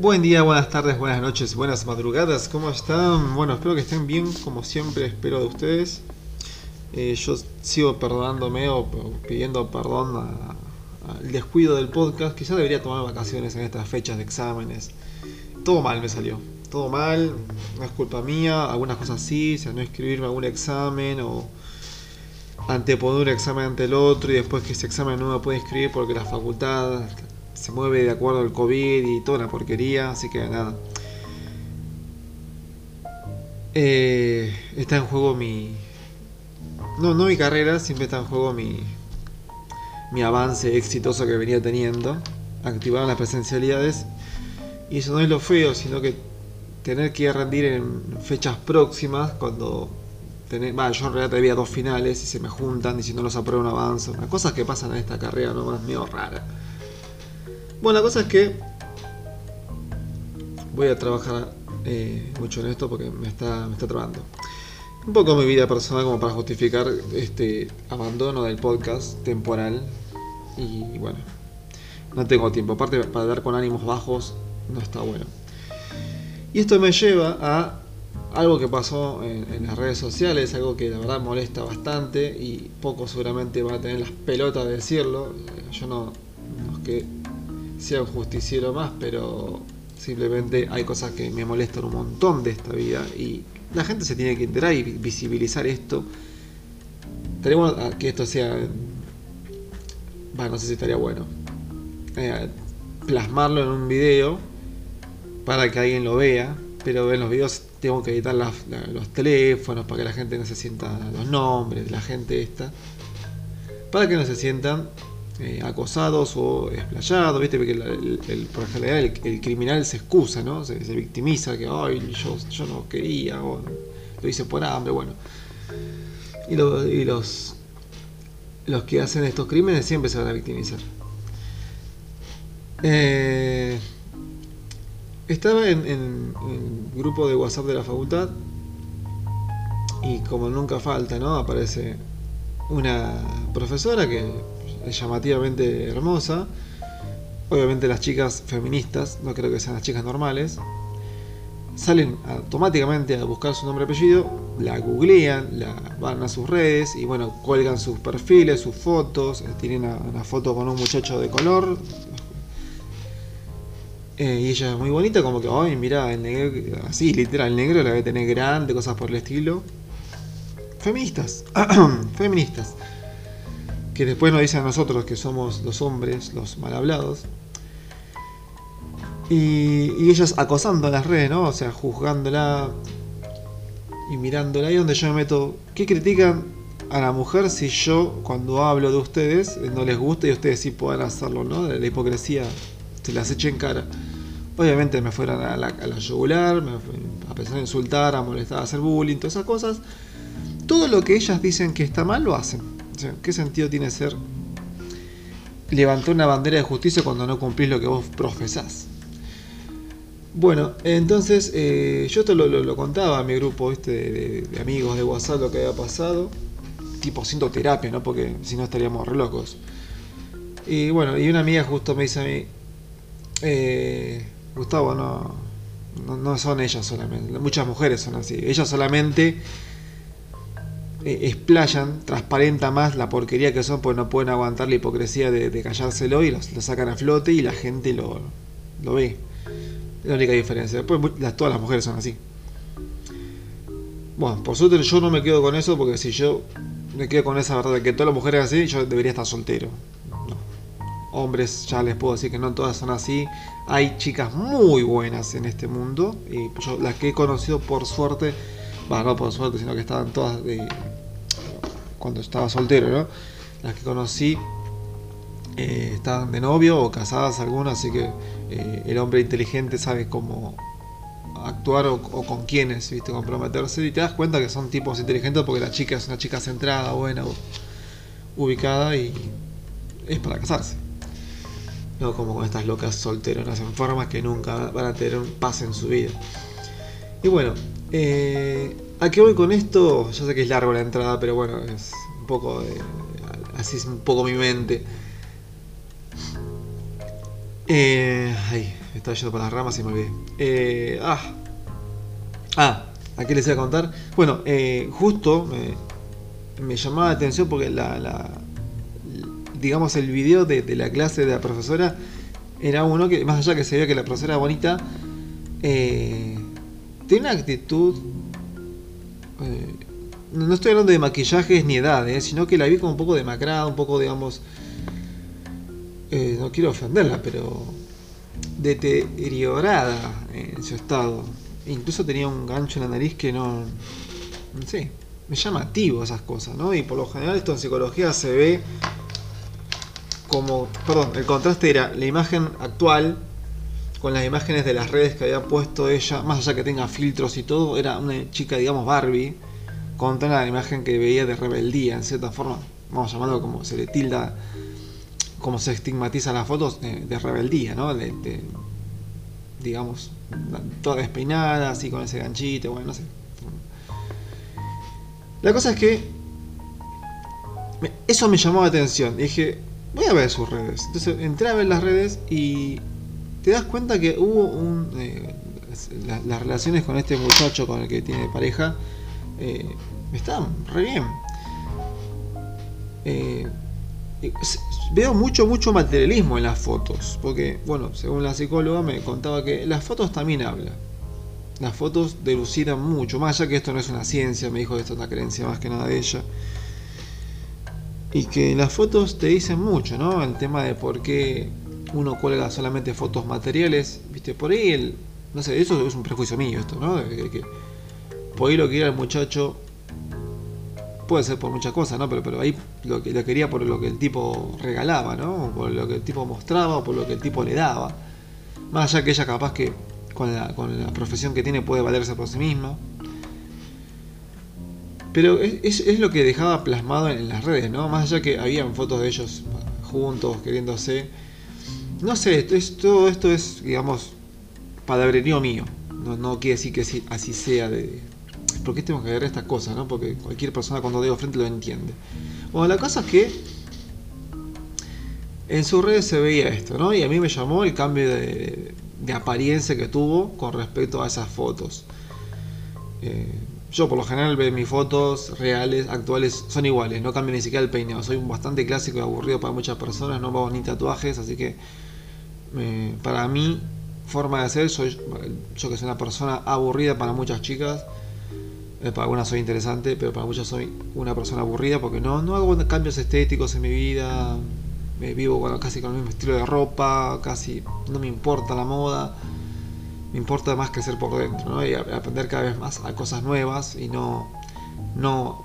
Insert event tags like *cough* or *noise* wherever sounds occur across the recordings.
Buen día, buenas tardes, buenas noches, buenas madrugadas, ¿cómo están? Bueno, espero que estén bien, como siempre espero de ustedes. Eh, yo sigo perdonándome o, pidiendo perdón al descuido del podcast, quizá debería tomar vacaciones en estas fechas de exámenes. Todo mal me salió, todo mal, no es culpa mía, algunas cosas sí, o sea, no escribirme algún examen o anteponer un examen ante el otro y después que ese examen no me puede inscribir porque la facultad se mueve de acuerdo al COVID y toda la porquería, así que nada. Eh, está en juego mi... No, no mi carrera, siempre está en juego mi, mi avance exitoso que venía teniendo. Activaron las presencialidades. Y eso no es lo feo, sino que tener que rendir en fechas próximas cuando tener, yo en realidad había dos finales y se me juntan y si no los apruebo un avance. Una cosas que pasan en esta carrera nomás medio rara. Bueno, la cosa es que voy a trabajar eh, mucho en esto porque me está, me está trabando. Un poco mi vida personal como para justificar este abandono del podcast temporal. Y bueno, no tengo tiempo. Aparte, para dar con ánimos bajos no está bueno. Y esto me lleva a algo que pasó en, las redes sociales, algo que la verdad molesta bastante y poco seguramente van a tener las pelotas de decirlo. Yo no, no es que sea un justiciero más, pero simplemente hay cosas que me molestan un montón de esta vida y la gente se tiene que enterar y visibilizar esto. Tenemos que esto sea, bueno, no sé si estaría bueno, eh, plasmarlo en un video para que alguien lo vea, pero en los videos tengo que editar los teléfonos para que la gente no se sienta los nombres la gente esta, para que no se sientan eh, acosados o explayados, ¿viste? Porque el, por general el, criminal se excusa, ¿no? Se, victimiza, que Ay, yo, yo no quería, o lo hice por hambre, bueno. Y, los, los que hacen estos crímenes siempre se van a victimizar. Eh, estaba en, en, en grupo de WhatsApp de la facultad y como nunca falta, ¿no? Aparece una profesora que llamativamente hermosa. Obviamente las chicas feministas, no creo que sean las chicas normales, salen automáticamente a buscar su nombre y apellido, la googlean, la van a sus redes y bueno, cuelgan sus perfiles, sus fotos, eh, tienen una, foto con un muchacho de color. Eh, y ella es muy bonita, como que, ay, mira, el negro, así, literal, el negro la debe tener grande, cosas por el estilo. Feministas, *clears throat* feministas que después nos dicen a nosotros que somos los hombres, los mal hablados. Y, y ellas acosando en las redes, ¿no? O sea, juzgándola y mirándola. Ahí donde yo me meto. ¿Qué critican a la mujer si yo, cuando hablo de ustedes, no les gusta y ustedes sí puedan hacerlo, ¿no? La hipocresía se las eche en cara. Obviamente me fueron a la, a la yugular, me, a pensar en insultar, a molestar, a hacer bullying, todas esas cosas. Todo lo que ellas dicen que está mal lo hacen. ¿Qué sentido tiene ser levantar una bandera de justicia cuando no cumplís lo que vos profesás? Bueno, entonces eh, yo te lo, contaba a mi grupo este de, amigos de WhatsApp lo que había pasado, tipo haciendo terapia, ¿no? Porque si no estaríamos re locos. Y bueno, y una amiga justo me dice a mí, eh, Gustavo, no, no, no son ellas solamente, muchas mujeres son así, ellas solamente eh, explayan, transparenta más la porquería que son, porque no pueden aguantar la hipocresía de, callárselo y lo sacan a flote y la gente lo, lo ve. Es la única diferencia. Después todas las mujeres son así. Bueno, por suerte yo no me quedo con eso porque si yo me quedo con esa verdad de que todas las mujeres así, yo debería estar soltero. Hombres, ya les puedo decir que no todas son así. Hay chicas muy buenas en este mundo y yo las que he conocido por suerte bueno, no por suerte, sino que estaban todas de, cuando estaba soltero. Las que conocí eh, estaban de novio o casadas algunas, así que eh, el hombre inteligente sabe cómo actuar o, con quiénes, ¿viste? comprometerse y te das cuenta que son tipos inteligentes porque la chica es una chica centrada, buena, ubicada y es para casarse. No como con estas locas solteronas en formas que nunca van a tener un paz en su vida. Y bueno, eh, ¿A qué voy con esto? Yo sé que es largo la entrada, pero bueno, es un poco. así es un poco mi mente. Eh, estaba yendo por las ramas y me olvidé. Eh, ah. Ah, ¿a qué les iba a contar? Bueno, eh, justo me, me, llamaba la atención porque la, la digamos, el video de, la clase de la profesora era uno que, más allá que se veía que la profesora bonita, eh, tiene una actitud. Eh, no estoy hablando de maquillajes ni edad, eh, sino que la vi como un poco demacrada, un poco, digamos. Eh, no quiero ofenderla, pero. deteriorada en su estado. Incluso tenía un gancho en la nariz que no. No sé, me llamativo esas cosas, ¿no? Y por lo general esto en psicología se ve como. Perdón, el contraste era la imagen actual con las imágenes de las redes que había puesto ella, más allá que tenga filtros y todo, era una chica, digamos, Barbie, contra la imagen que veía de rebeldía, en cierta forma, vamos a llamarlo como se le tilda, como se estigmatiza las fotos de, rebeldía, ¿no? De, digamos, toda despeinada, así con ese ganchito, bueno, no sé. La cosa es que eso me llamó la atención. Dije, voy a ver sus redes. Entonces entré a ver las redes y te das cuenta que hubo un. Eh, la, las relaciones con este muchacho con el que tiene pareja eh, están re bien. Eh, veo mucho, mucho materialismo en las fotos. Porque, bueno, según la psicóloga me contaba que las fotos también hablan. Las fotos delucidan mucho, más allá que esto no es una ciencia, me dijo que esto es una creencia más que nada de ella. Y que las fotos te dicen mucho, ¿no? El tema de por qué uno cuelga solamente fotos materiales, viste, por ahí el, no sé, eso es un prejuicio mío esto, ¿no? Que, que, por ahí lo que era el muchacho puede ser por muchas cosas, ¿no? Pero, pero ahí lo lo quería por lo que el tipo regalaba, ¿no? Por lo que el tipo mostraba, por lo que el tipo le daba. Más allá que ella capaz que con la, con la profesión que tiene puede valerse por sí misma. Pero es, es, lo que dejaba plasmado en las redes, ¿no? Más allá que habían fotos de ellos juntos, queriéndose no sé, esto es, todo esto es, digamos, palabrerío mío. No, no quiere decir que así, así sea de... ¿Por qué tengo que ver estas cosas, no? Porque cualquier persona cuando digo frente lo entiende. Bueno, la cosa es que en sus redes se veía esto, ¿no? Y a mí me llamó el cambio de, de apariencia que tuvo con respecto a esas fotos. Eh, yo por lo general mis fotos reales, actuales, son iguales, no cambio ni siquiera el peinado. Soy bastante clásico y aburrido para muchas personas, no hago ni tatuajes, así que eh, para mí, forma de ser, soy, yo que soy una persona aburrida para muchas chicas, eh, para algunas soy interesante, pero para muchas soy una persona aburrida porque no, no hago cambios estéticos en mi vida, me vivo bueno, casi con el mismo estilo de ropa, casi no me importa la moda, me importa más que ser por dentro, ¿no? y aprender cada vez más a cosas nuevas y no, no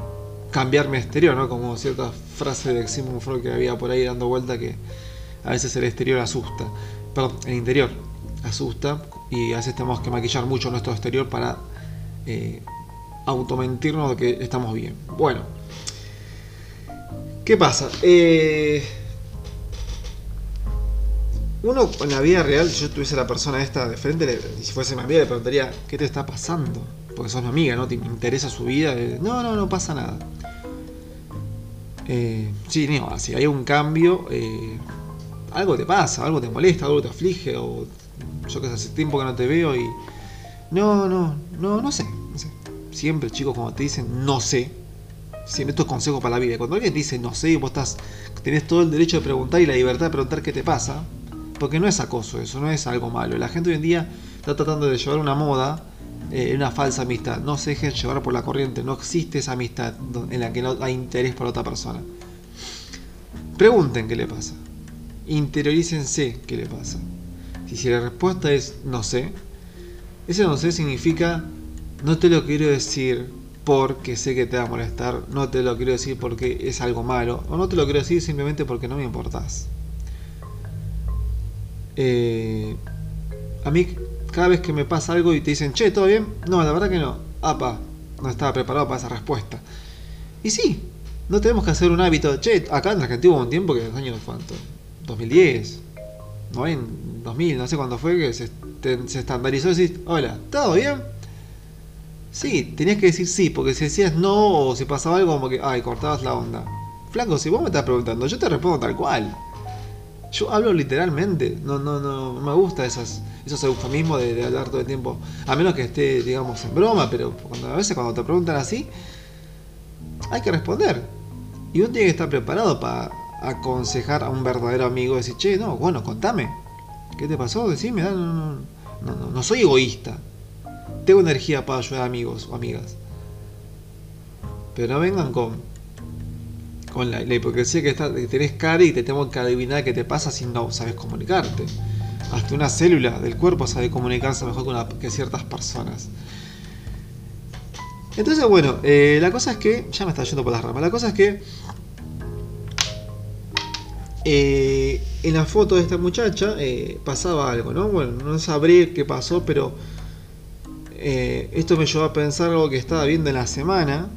cambiarme exterior, ¿no? como cierta frase de Sigmund Freud que había por ahí dando vuelta que a veces el exterior asusta, perdón, el interior asusta y a veces tenemos que maquillar mucho nuestro exterior para eh, automentirnos de que estamos bien. Bueno, ¿qué pasa? Eh, uno en la vida real, si yo tuviese la persona esta de frente, y si fuese mi amiga, le preguntaría, ¿qué te está pasando? Porque sos mi amiga, ¿no? ¿Te interesa su vida? No, no, no pasa nada. Eh, sí, no, si hay un cambio, eh, algo te pasa, algo te molesta, algo te aflige, o yo que hace tiempo que no te veo y. No, no, no, no sé, no sé. Siempre, chicos, cuando te dicen no sé, siempre estos consejos para la vida. Cuando alguien te dice no sé y vos estás, tenés todo el derecho de preguntar y la libertad de preguntar qué te pasa, porque no es acoso eso, no es algo malo. La gente hoy en día está tratando de llevar una moda, eh, una falsa amistad. No se dejen llevar por la corriente, no existe esa amistad en la que no hay interés por otra persona. Pregunten qué le pasa interiorícense qué le pasa. Si, si la respuesta es no sé, ese no sé significa no te lo quiero decir porque sé que te va a molestar, no te lo quiero decir porque es algo malo, o no te lo quiero decir simplemente porque no me importás. Eh, a mí, cada vez que me pasa algo y te dicen, che, ¿todo bien? No, la verdad que no. Apa, no estaba preparado para esa respuesta. Y sí, no tenemos que hacer un hábito. Che, acá en Argentina hubo un tiempo que los años cuánto, 2010, no en 2000, no sé cuándo fue que se, estandarizó decir, hola, ¿todo bien? Sí, tenías que decir sí, porque si decías no o si pasaba algo como que, ay, cortabas la onda. Flaco, si vos me estás preguntando, yo te respondo tal cual. Yo hablo literalmente, no, no, no, me gusta esas, esos eufemismos de, de, hablar todo el tiempo, a menos que esté, digamos, en broma, pero cuando, a veces cuando te preguntan así, hay que responder. Y uno tiene que estar preparado para aconsejar a un verdadero amigo, decir, che, no, bueno, contame, ¿qué te pasó? Decime, no, no, no, no, soy egoísta, tengo energía para ayudar a amigos o amigas. Pero no vengan con, con la, hipocresía que, está, que tenés cara y te tengo que adivinar qué te pasa si no sabes comunicarte. Hasta una célula del cuerpo sabe comunicarse mejor que, ciertas personas. Entonces, bueno, eh, la cosa es que. Ya me está yendo por las ramas. La cosa es que. Eh, en la foto de esta muchacha eh, pasaba algo, ¿no? Bueno, no sabré qué pasó, pero. esto me llevó a pensar algo que estaba viendo en la semana.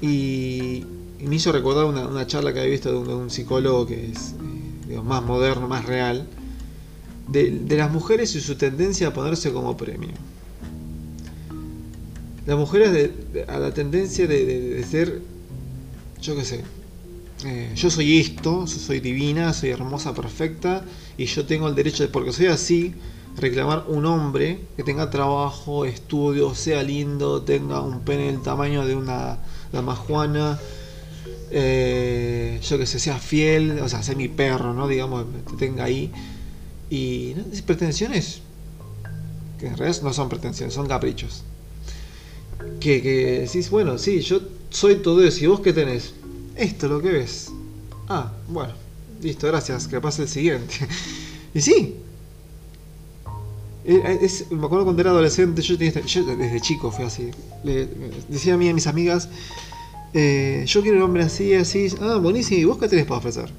Y, me hizo recordar una, charla que había visto de un, psicólogo que es eh, más moderno, más real, de, las mujeres y su tendencia a ponerse como premio. Las mujeres a la tendencia de, ser, yo qué sé, eh, yo soy esto, yo soy divina, soy hermosa, perfecta, y yo tengo el derecho de, porque soy así, reclamar un hombre que tenga trabajo, estudio, sea lindo, tenga un pene del tamaño de una dama eh, yo que sé, sea fiel, o sea, sea mi perro, ¿no? Digamos, que tenga ahí. Y ¿no? pretensiones, que en realidad no son pretensiones, son caprichos. Que, que decís, bueno, sí, yo soy todo eso, ¿y vos qué tenés? Esto lo que ves. Ah, bueno, listo, gracias, que pase el siguiente. *laughs* y sí, eh, es, me acuerdo cuando era adolescente, yo, desde chico fui así. Le, decía a mí a mis amigas, eh, yo quiero un hombre así, así. Ah, buenísimo, ¿y vos qué tenés para ofrecer?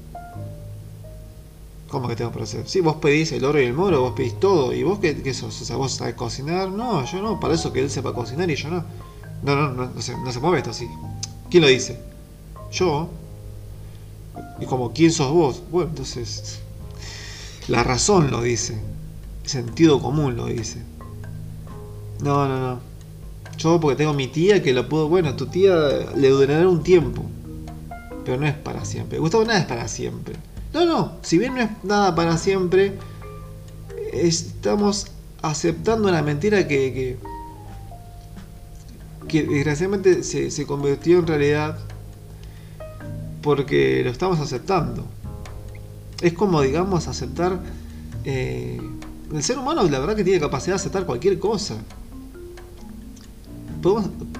¿Cómo que tengo para ofrecer? Sí, vos pedís el oro y el moro, vos pedís todo. ¿Y vos qué, qué sos? O sea, vos sabés cocinar. No, yo no, para eso que él sepa cocinar y yo no. No, no, no, no, se, no se mueve esto así. ¿Quién lo dice? Yo. Y como, ¿quién sos vos? Bueno, entonces. La razón lo dice sentido común lo dice. No, no, no. Yo porque tengo mi tía que lo puedo, bueno, tu tía le durará un tiempo. Pero no es para siempre. Gustavo, nada es para siempre. No, no, si bien no es nada para siempre, estamos aceptando una mentira que, que, desgraciadamente se, se convirtió en realidad porque lo estamos aceptando. Es como, digamos, aceptar eh, el ser humano la verdad que tiene capacidad de aceptar cualquier cosa.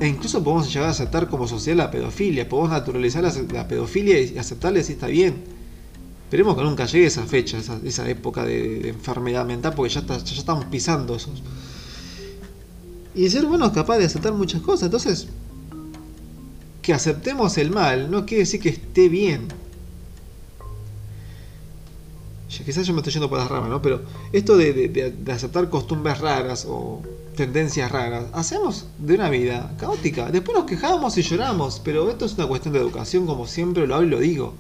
e incluso podemos llegar a aceptar como sociedad la pedofilia, podemos naturalizar la, pedofilia y aceptarle si está bien. Esperemos que nunca llegue esa fecha, esa, época de, enfermedad mental, porque ya, ya estamos pisando esos. Y el ser humano es capaz de aceptar muchas cosas, entonces que aceptemos el mal no quiere decir que esté bien quizás yo me estoy yendo por las ramas, ¿no? Pero esto de, aceptar costumbres raras o tendencias raras, hacemos de una vida caótica. Después nos quejamos y lloramos, pero esto es una cuestión de educación, como siempre lo hablo y lo digo.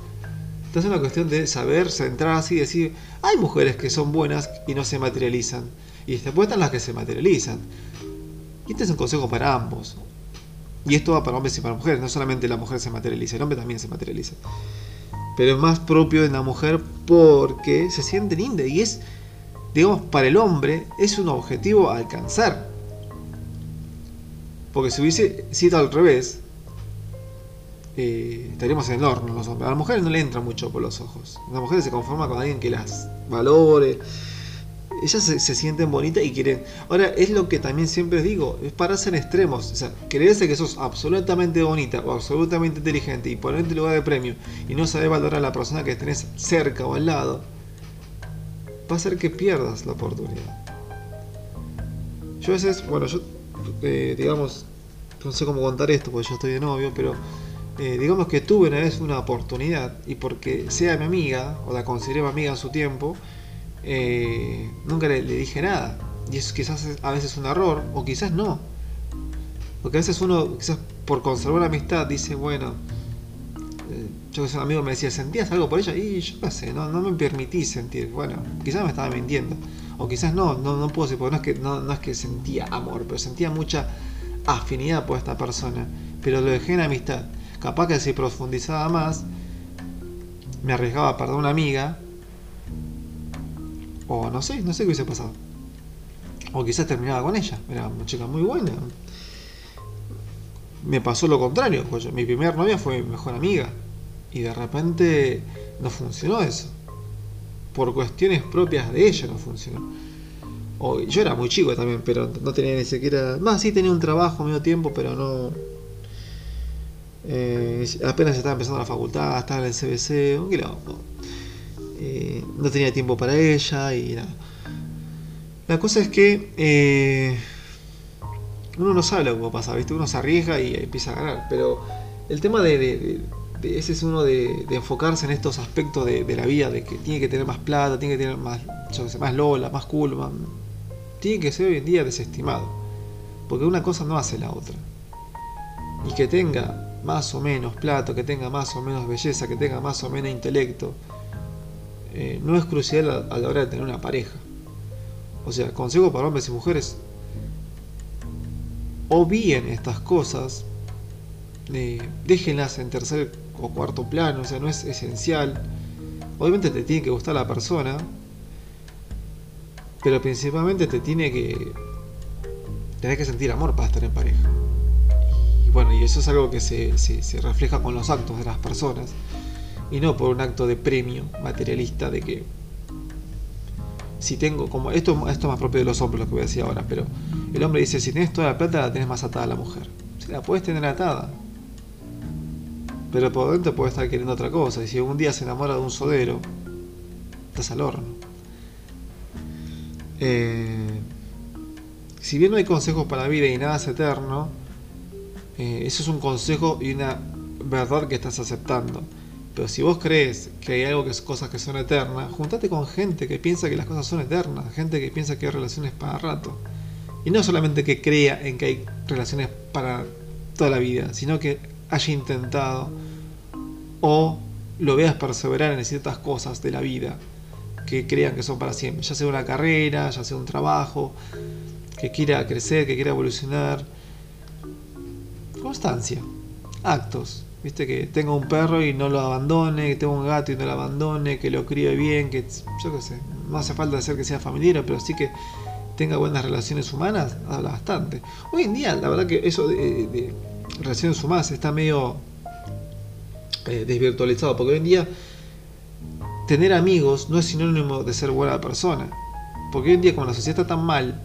Esto es una cuestión de saber centrar así y decir, hay mujeres que son buenas y no se materializan. Y después están las que se materializan. Y este es un consejo para ambos. Y esto va para hombres y para mujeres. No solamente la mujer se materializa, el hombre también se materializa pero es más propio de la mujer porque se siente linda y es, digamos, para el hombre es un objetivo a alcanzar. Porque si hubiese sido al revés, eh, estaríamos en el horno los hombres. A las mujeres no le entra mucho por los ojos. Las mujeres se conforma con alguien que las valore, ellas se, sienten bonitas y quieren. Ahora, es lo que también siempre digo, es para ser extremos. O sea, creerse que sos absolutamente bonita o absolutamente inteligente y ponerte lugar de premio y no saber valorar a la persona que tenés cerca o al lado, va a hacer que pierdas la oportunidad. Yo a veces, bueno, yo, eh, digamos, no sé cómo contar esto porque yo estoy de novio, pero eh, digamos que tuve una vez una oportunidad y porque sea mi amiga o la consideré mi amiga en su tiempo, eh, nunca le, dije nada. Y eso quizás a veces es un error, o quizás no. Porque a veces uno, quizás por conservar la amistad, dice, bueno, eh, yo que soy un amigo me decía, ¿sentías algo por ella? Y yo qué sé, no, no me permití sentir. Bueno, quizás me estaba mintiendo. O quizás no, no, no puedo decir, porque no es, que, no, no es que sentía amor, pero sentía mucha afinidad por esta persona. Pero lo dejé en amistad. Capaz que si profundizaba más, me arriesgaba a perder una amiga, o no sé, no sé qué hubiese pasado. O quizás terminaba con ella, era una chica muy buena. Me pasó lo contrario, pues mi primer novia fue mi mejor amiga. Y de repente no funcionó eso. Por cuestiones propias de ella no funcionó. O, yo era muy chico también, pero no tenía ni siquiera... Más sí tenía un trabajo medio tiempo, pero no... Eh, apenas estaba empezando la facultad, estaba en el CBC, un quilombo. Eh, no tenía tiempo para ella y nada. La cosa es que eh, uno no sabe lo que va a pasar. Uno se arriesga y empieza a ganar. Pero el tema de, ese es uno de, enfocarse en estos aspectos de, la vida, de que tiene que tener más plata, tiene que tener más, más Lola, más cool, tiene que ser hoy en día desestimado. Porque una cosa no hace la otra. Y que tenga más o menos plata, que tenga más o menos belleza, que tenga más o menos intelecto, eh, no es crucial a la hora de tener una pareja. O sea, consejo para hombres y mujeres, obvíen estas cosas, eh, déjenlas en tercer o cuarto plano, o sea, no es esencial. Obviamente te tiene que gustar la persona, pero principalmente te tiene que tener que sentir amor para estar en pareja. Y bueno, y eso es algo que se refleja con los actos de las personas y no por un acto de premio materialista de que si tengo, como esto, esto es más propio de los hombres lo que voy a decir ahora, pero el hombre dice, si tienes toda la plata la tienes más atada la mujer. Si la puedes tener atada. Pero por dentro puede estar queriendo otra cosa. Y si un día se enamora de un sodero, estás al horno. Eh, si bien no hay consejos para la vida y nada es eterno, eh, eso es un consejo y una verdad que estás aceptando. Pero si vos crees que hay algo que es cosas que son eternas, juntate con gente que piensa que las cosas son eternas, gente que piensa que hay relaciones para rato. Y no solamente que crea en que hay relaciones para toda la vida, sino que haya intentado o lo veas perseverar en ciertas cosas de la vida que crean que son para siempre, ya sea una carrera, ya sea un trabajo, que quiera crecer, que quiera evolucionar. Constancia, actos, Viste que tengo un perro y no lo abandone, que tengo un gato y no lo abandone, que lo críe bien, que yo qué sé, no hace falta decir que sea familiar, pero sí que tenga buenas relaciones humanas, habla bastante. Hoy en día, la verdad que eso de, relaciones humanas está medio eh, desvirtualizado, porque hoy en día tener amigos no es sinónimo de ser buena persona. Porque hoy en día, como la sociedad está tan mal,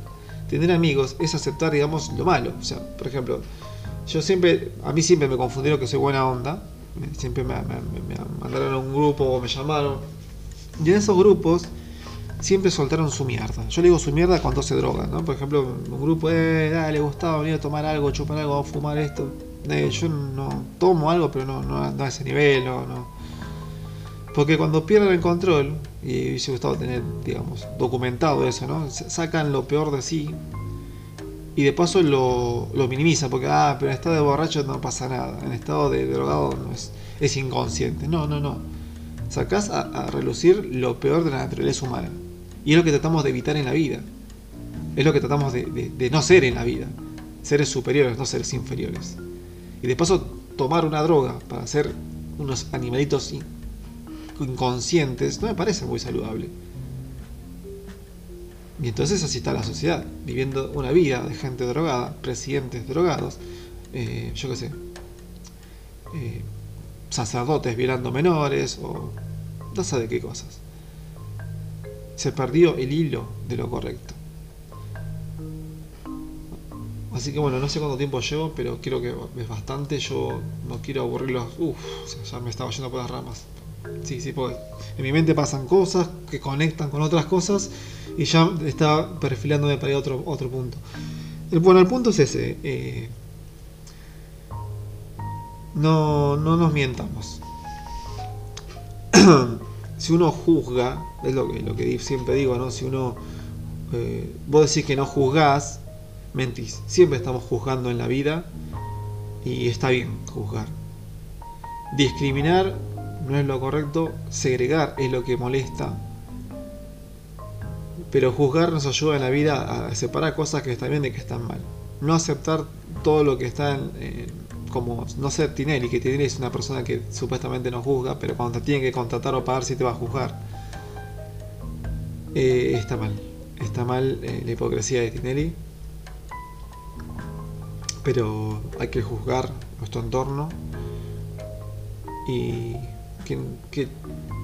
tener amigos es aceptar, digamos, lo malo. O sea, por ejemplo, yo siempre, a mí siempre me confundieron que soy buena onda. Siempre me, mandaron a un grupo o me llamaron. Y en esos grupos siempre soltaron su mierda. Yo le digo su mierda cuando se droga, ¿no? Por ejemplo, un grupo, eh, dale, gustaba venir a tomar algo, chupar algo, fumar esto. Eh, yo no tomo algo, pero no, no, a ese nivel, no, no. Porque cuando pierden el control, y hubiese gustado tener, digamos, documentado eso, ¿no? Sacan lo peor de sí y de paso lo, lo minimiza porque, ah, pero en estado de borracho no pasa nada, en estado de drogado no es, es inconsciente. No, no, no. Sacás a, relucir lo peor de la naturaleza humana. Y es lo que tratamos de evitar en la vida. Es lo que tratamos de, de, no ser en la vida. Seres superiores, no seres inferiores. Y de paso, tomar una droga para ser unos animalitos inconscientes no me parece muy saludable. Y entonces así está la sociedad, viviendo una vida de gente drogada, presidentes drogados, eh, yo qué sé, eh, sacerdotes violando menores o no sé de qué cosas. Se perdió el hilo de lo correcto. Así que bueno, no sé cuánto tiempo llevo, pero creo que es bastante. Yo no quiero aburrirlos. Uff, ya me estaba yendo por las ramas. Sí, sí, porque en mi mente pasan cosas que conectan con otras cosas y ya está perfilándome para otro, otro punto. Bueno, el punto es ese. Eh, no, no nos mientamos. *clears throat* si uno juzga, es lo que, lo que siempre digo, ¿no? Si uno. Eh, vos decís que no juzgás, mentís. Siempre estamos juzgando en la vida y está bien juzgar. Discriminar no es lo correcto, segregar es lo que molesta. Pero juzgar nos ayuda en la vida a separar cosas que están bien de que están mal. No aceptar todo lo que está como no ser Tinelli, que Tinelli es una persona que supuestamente no juzga, pero cuando te tiene que contratar o pagar, sí te va a juzgar. Eh, está mal. Está mal eh, la hipocresía de Tinelli. Pero hay que juzgar nuestro entorno y que, que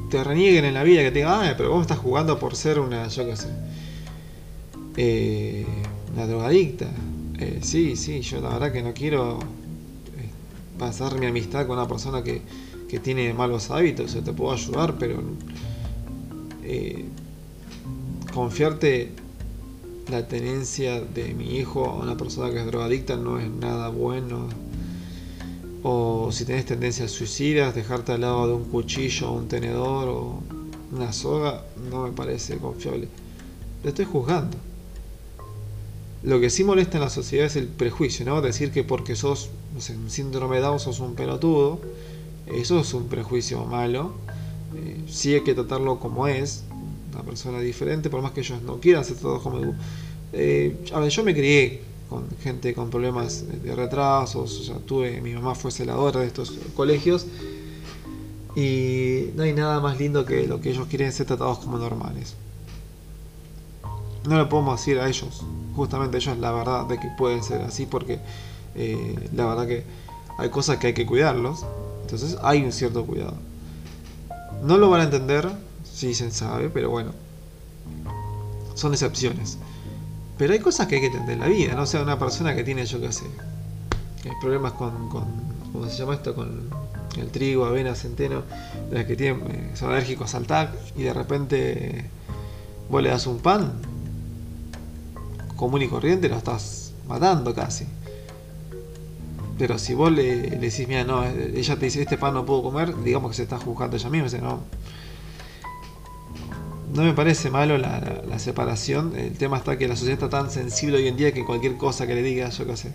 te renieguen en la vida, que te digan, ah, pero vos estás jugando por ser una, yo qué sé, eh, una drogadicta. Eh, sí, sí, yo la verdad que no quiero eh, pasar mi amistad con una persona que, que tiene malos hábitos, yo te puedo ayudar, pero eh, confiarte la tenencia de mi hijo a una persona que es drogadicta no es nada bueno o si tenés tendencias suicidas, dejarte al lado de un cuchillo, un tenedor o una soga, no me parece confiable. Lo estoy juzgando. Lo que sí molesta en la sociedad es el prejuicio, ¿no? Decir que porque sos, no sé, un síndrome Down sos un pelotudo, eso es un prejuicio malo. Eh, sí hay que tratarlo como es, una persona diferente, por más que ellos no quieran ser todos como... Eh, a ver, yo me crié con gente con problemas de retrasos, o sea, tuve, mi mamá fue celadora de estos colegios y no hay nada más lindo que lo que ellos quieren ser tratados como normales. No le podemos decir a ellos, justamente ellos la verdad de que pueden ser así porque eh, la verdad que hay cosas que hay que cuidarlos, entonces hay un cierto cuidado. No lo van a entender, si se sabe, pero bueno, son excepciones. Pero hay cosas que hay que entender en la vida, ¿no? Sea, una persona que tiene, yo qué sé, eh, problemas con, con, ¿cómo se llama esto? Con el trigo, avena, centeno, las que tienen, eh, son alérgicos al TAC y de repente vos le das un pan común y corriente, lo estás matando casi. Pero si vos le, le decís, mira, no, ella te dice, este pan no puedo comer, digamos que se está juzgando ella misma, dice, no, no me parece malo la, separación. El tema está que la sociedad está tan sensible hoy en día que cualquier cosa que le diga, yo qué sé.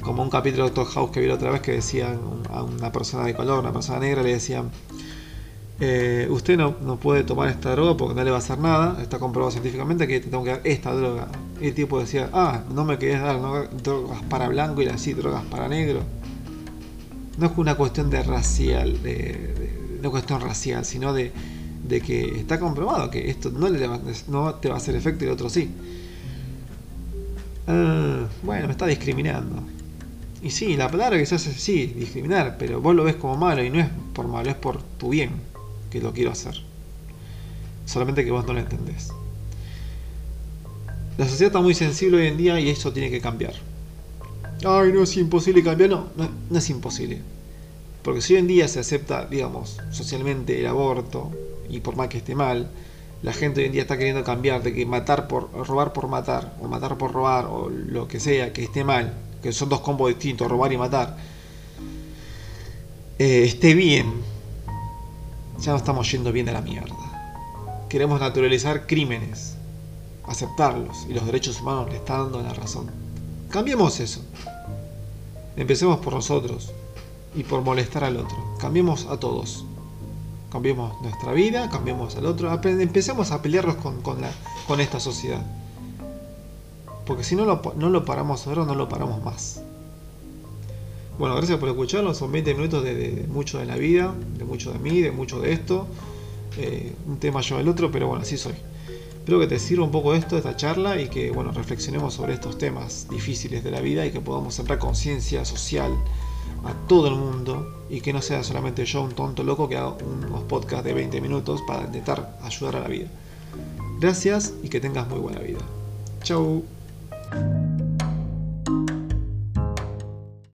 Como un capítulo de Doctor House que vi la otra vez que decían a una persona de color, una persona negra, le decían: eh, Usted no, no, puede tomar esta droga porque no le va a hacer nada. Está comprobado científicamente que te tengo que dar esta droga. Y el tipo decía: Ah, no me querés dar drogas para blanco y así, drogas para negro. No es una cuestión de racial, de, de, no cuestión racial, sino de de que está comprobado que esto no, le va, no te va a hacer efecto y el otro sí. Uh, bueno, me está discriminando. Y sí, la palabra que se hace sí, discriminar, pero vos lo ves como malo y no es por malo, es por tu bien que lo quiero hacer. Solamente que vos no lo entendés. La sociedad está muy sensible hoy en día y eso tiene que cambiar. Ay, no es imposible cambiar. No, no, no es imposible. Porque si hoy en día se acepta, digamos, socialmente el aborto, y por más que esté mal, la gente hoy en día está queriendo cambiar de que matar por robar por matar o matar por robar o lo que sea que esté mal, que son dos combos distintos, robar y matar, eh, esté bien, ya no estamos yendo bien de la mierda. Queremos naturalizar crímenes, aceptarlos y los derechos humanos le están dando la razón. Cambiemos eso. Empecemos por nosotros y por molestar al otro. Cambiemos a todos cambiemos nuestra vida, cambiemos al otro, empecemos a pelearnos con, con, la, con esta sociedad. Porque si no lo, no lo paramos ahora, no lo paramos más. Bueno, gracias por escucharlo, son 20 minutos de, mucho de la vida, de mucho de mí, de mucho de esto. Eh, un tema yo el otro, pero bueno, así soy. Espero que te sirva un poco esto, esta charla, y que bueno, reflexionemos sobre estos temas difíciles de la vida y que podamos sembrar conciencia social a todo el mundo y que no sea solamente yo, un tonto loco, que haga unos podcasts de 20 minutos para intentar ayudar a la vida. Gracias y que tengas muy buena vida. Chau.